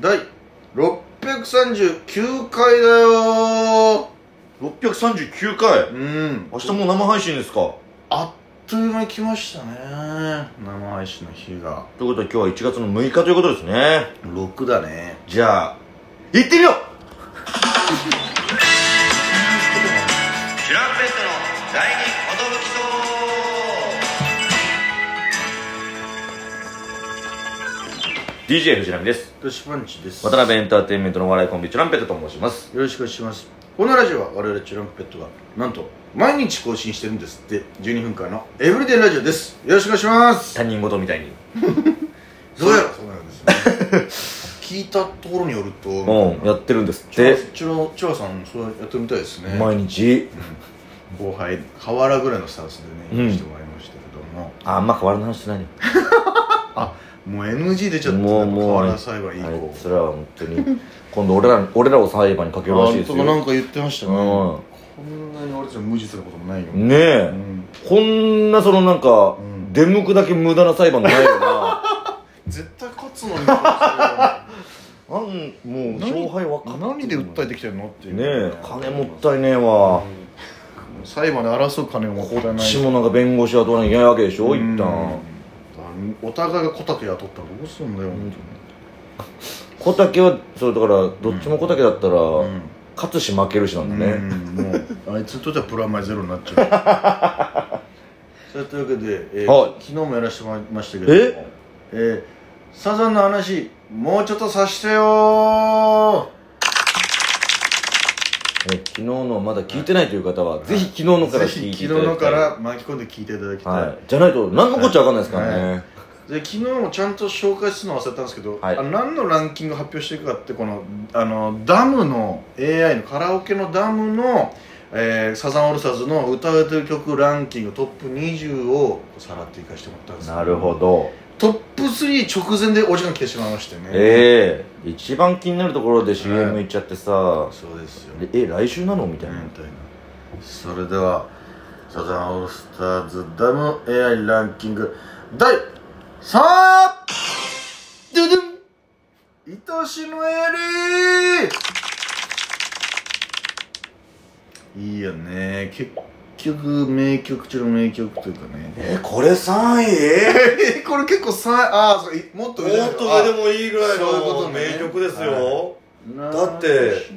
第639回だよ。639回？うん。明日もう生配信ですか？あっという間に来ましたね。生配信の日が。ということは今日は1月の6日ということですね。6だね。じゃあ行ってみよう！チュランペットの第2 DJ 藤波です。トシパンチです。渡辺エンターテインメントのお笑いコンビチュランペットと申します。よろしくお願いします。このラジオは我々チュランペットがなんと毎日更新してるんですって。12分間のエブリデイラジオです。よろしくお願いします。他人事みたいに。どうやらそうなんですね。聞いたところによるとうんやってるんですって。チュラチュラさんそうやってるみたいですね。毎日。後輩河原ぐらいのスタンスでねうん。言してもらいましたけども、ああんま変わらない話してないよあもう NG 出ちゃったもうもう。あい降つらは本当に。今度俺ら俺らを裁判にかけるらしいですあとかなんよか言ってましたね、うん。こんなに俺たち無実なこともないよ、ね。え、うんこんなそのなんか、ん。出向くだけ無駄な裁判ないよな。絶対勝つのにな なんもう勝敗分か何で訴えてきてるのっていう。ねえ金もったいねえわ、裁判で争う金もこっちもなんか弁護士雇わなきゃいけないわけでしょ、うん。一旦お互いが小竹雇ったらどうすんだよ、小竹はそれだからどっちも小竹だったら、本当に勝つし負けるしなんだね、うんもうあいつにとってはプラマイゼロになっちゃう。それというわけで、えーはい。昨日もやらせてもらいましたけどもえ？えーサザンの話もうちょっとさしてよえ昨日のまだ聞いてないという方は、ぜひ昨日のからぜ聞いていただきたい。のから巻き込んで聞いていただきたい、はい、じゃないと何のこっちゃ分かんないですからね、はで昨日もちゃんと紹介するの忘れたんですけど、はい。あの何のランキング発表していくかってこのあのダムの AI のカラオケのダムの、えーサザンオールスターズの歌われてる曲ランキングトップ20をさらっていかしてもらったんです。けなるほど。トップ3直前でお時間来てしまいましてね。ええ。一番気になるところで CM はい。行っちゃってさ、そうですよ。え来週なのみたいな、みたいなそれではサザンオールスターズダム AI ランキング第3位ドゥドゥン。愛しのエリー。いいよね。結局名曲中の名曲というかね。えこれ3位？え これ結構3位。ああもっともっ上と上でもいいぐらいそういうこのとね。名曲ですよ、だだって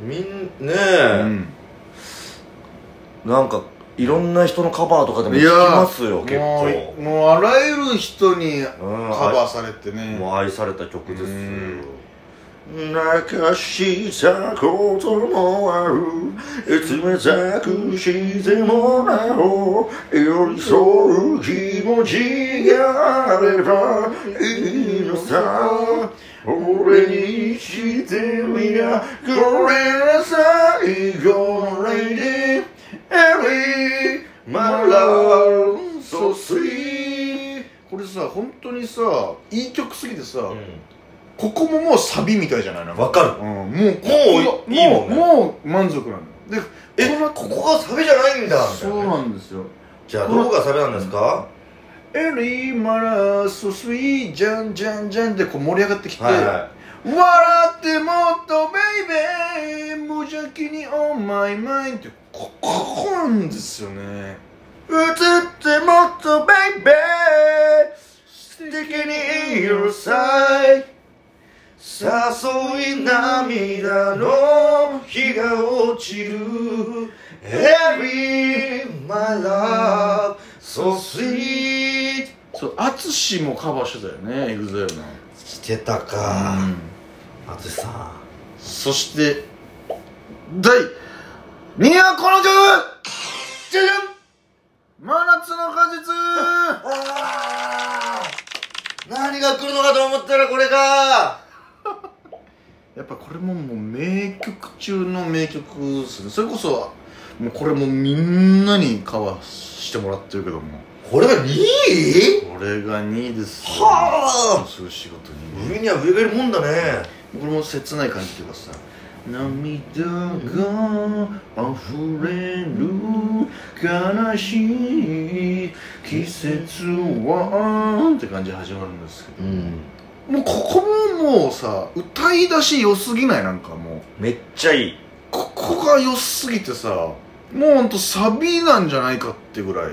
みんねうえ、ん。なんかいろんな人のカバーとかでも聞きいやーますよ結も構うもうあらゆる人にカうん。バーされてね。もう愛された曲ですうん泣かしたこともある冷たくしてもらおう寄り添う気持ちがあればい。い。のさ俺にしてみやこれが最後のレイデ my love so sweet これさ本当にさいい曲すぎてさ、ここももうサビみたいじゃないなんわかる。うん、もうここもういいもんねもう満足なんだよでえここがサビじゃないんだ。そうなんですよ。じゃあどこがサビなんですか「 Ellie my love so sweet ジャンジャンジャン」でこう盛り上がってきて、はいは笑ってもっと baby 無邪気に on my mind ってこここなんですよね。映ってもっと baby。素敵に in your sight。誘い涙の日が落ちる。 Ellie my love so sweet. そう淳もカバーしてたよねエグザイルの。してたか。淳さん。そして第2位はこの曲じゃじゃん真夏の果実。何が来るのかと思ったらこれか。やっぱこれももう名曲中の名曲ですね。それこそもうこれもみんなにカバーしてもらってるけども。これが2位？これが2位ですよ。はあ。そういう仕事にね。上には上がいるもんだね。これも切ない感じというかさ涙が溢れる悲しい季節はって感じで始まるんですけど。うん。もうここももうさ歌い出し良すぎない？なんかもう。めっちゃいい。ここが良すぎてさもうほんとサビなんじゃないかってぐらい。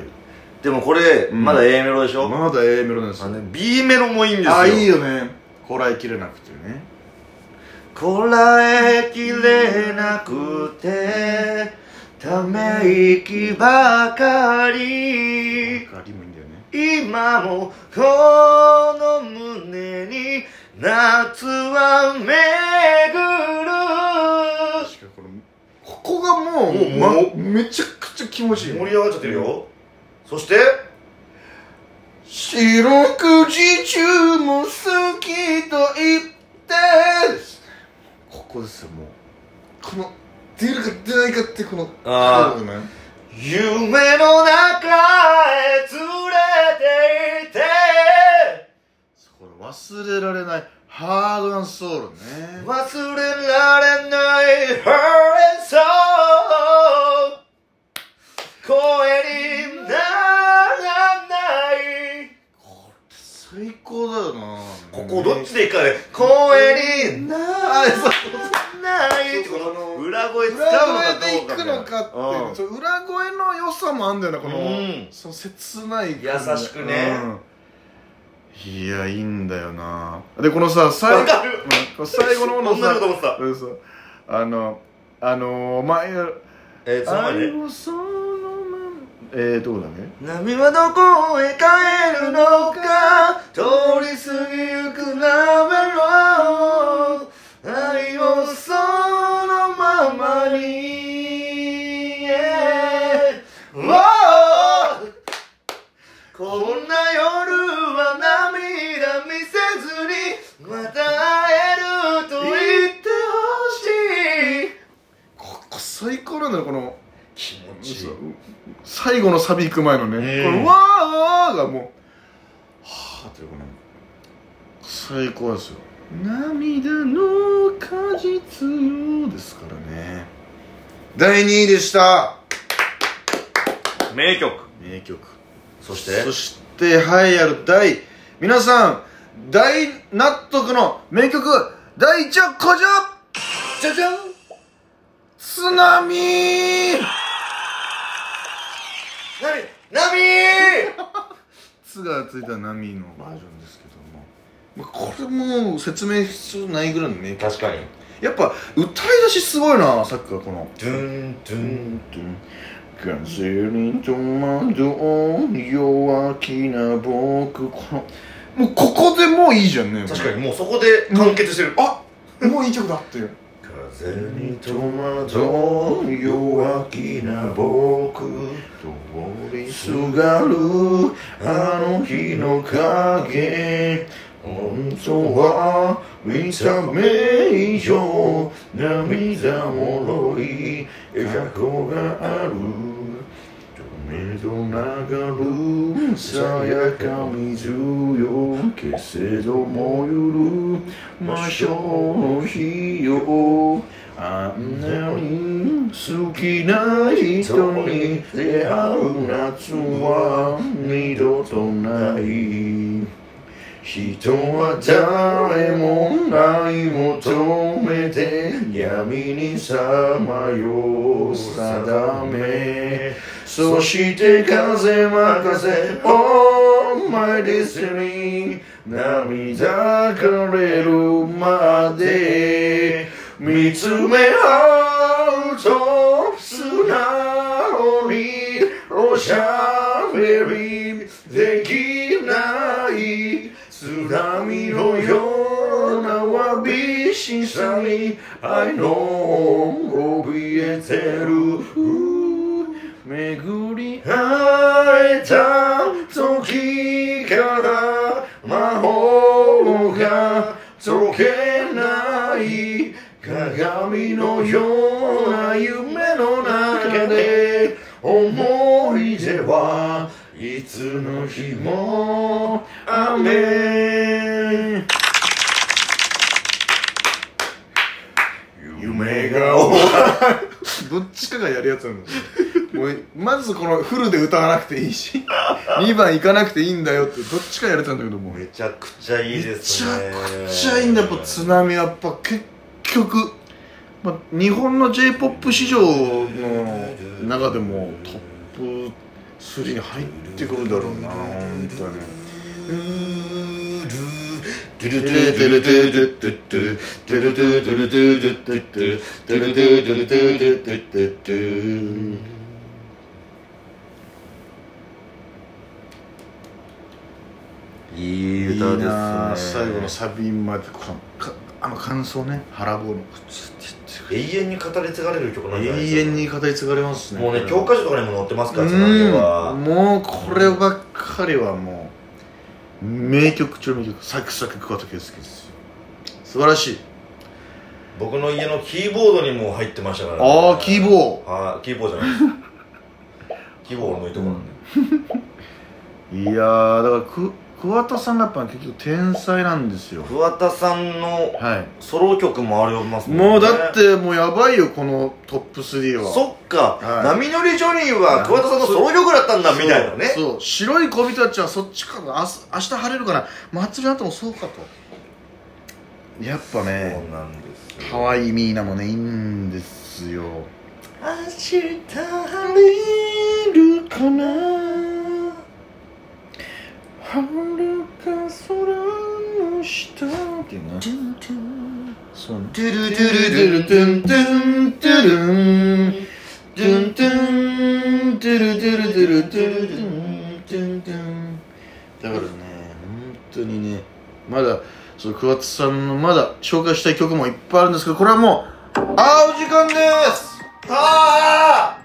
でもこれ、うん。まだ A メロでしょ、まだ A メロなんです。よね B メロもいいんですよ。あいいよね。こらえきれなくてねこらえきれなくてため息ばかり。今もこの胸に夏は巡る。このここがもうもうまめちゃくちゃ気持ちいい盛り上がっちゃってるよ、そして四六時中も好きと言ってここですよもう。この出るか出ないかってこのあー。夢の中へ連れて行って。これ忘れられないハードアンソウルね。忘れられない Her and Soul 声にならない。最高だよなここどっちでいいかね声になあそうらないってこの裏声使うの裏か声でいくどうかみたいな。のかっていううん。そう裏声の良さもあんだよなこの、うん。その切ない優しくね。うん。いやいいんだよな。でこのさ最わかる。うんこの最後の方のさ子と思ってた。うんそう。あのあの前えー、その前愛ねをそのまま。えー、どこだね波はどこへ帰るのか？通り過ぎゆ気持そう最後のサビ行く前のね、うんこの「わー」がもうはあっていうこの最高ですよ。涙の果実よですからね。第2位でした。名曲。名曲。そして？そして栄えある第皆さん大納得の名曲第1はこちら。じゃじゃん。津波何？波「つ」がついた波のバージョンですけども。まあこれもう説明必要ないぐらいの名曲確かに。やっぱ歌い出しすごいなさっきからこのドゥンドゥン。風に戸惑う弱気な僕この。もうここでもういいじゃんね確かにもうそこで完結してる。あもういい曲だっていう風に戸惑う弱気な僕。通りすがるあの日の影。本当は見た目以上涙もろい。過去がある。目と流るさやか水よけせどもゆる魔性の日よ。あんなに好きな人に出会う夏は二度とない。人は誰も愛求めて闇にさまよう。定めそして風任せ Oh my destiny 涙枯れるまで見つめ合うと素直におしゃべりできない津波のようなわびしさに愛の怯えてる。巡り会えた時から魔法が解けない鏡のような夢の中で思い出はいつの日も雨。夢 どっちかがやるやつなんですよもうまずこのフルで歌わなくていいし 2番行かなくていいんだよってどっちかやれたんだけども。うめちゃくちゃいいですね。めちゃくちゃいいんだやっぱ津波やっぱ結局、まあ、日本の j p o p 市場の中でもトップ3に入ってくるだろうな本当に。いいいい歌ですね。最後のサビまであの感想ね。腹棒の永遠に語り継がれる曲なんじゃないですか？永遠に語り継がれますね。もうね教科書とかにも載ってますからは。もうこればっかりはもう名曲中の名曲サクサク桑田佳祐ですよ。素晴らしい。僕の家のキーボードにも入ってましたから。ねああキーボはいキーボードじゃないです。キーボードのいいとこなんで。ーいやーだからく桑田さんがやっぱ結局天才なんですよ。桑田さんのはい。ソロ曲もありますもんね。もうだってもうやばいよこのトップ3は。そっか、はい。波乗りジョニーは桑田さんのソロ曲だったんだみたいなね。そう。そう。白い小人たちはそっちかな。明日明日晴れるかな。祭りの後もそうかと。やっぱそうねなんですよ。可愛いミーナもねいいんですよ。明日晴れるかなはるか空の下っていうなそう。トゥルトゥルトゥルトゥントゥルントゥントゥントゥルトゥルトゥルトゥルトゥントゥントゥンだからね本当にねまだそう桑田さんのまだ紹介したい曲もいっぱいあるんですけどこれはもうあーお時間ですあ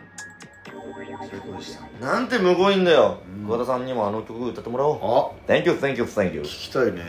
最高でしたなんてむごいんだよ桑田さんにもあの曲歌ってもらおうあ Thank you, thank you, thank you 聞きたいね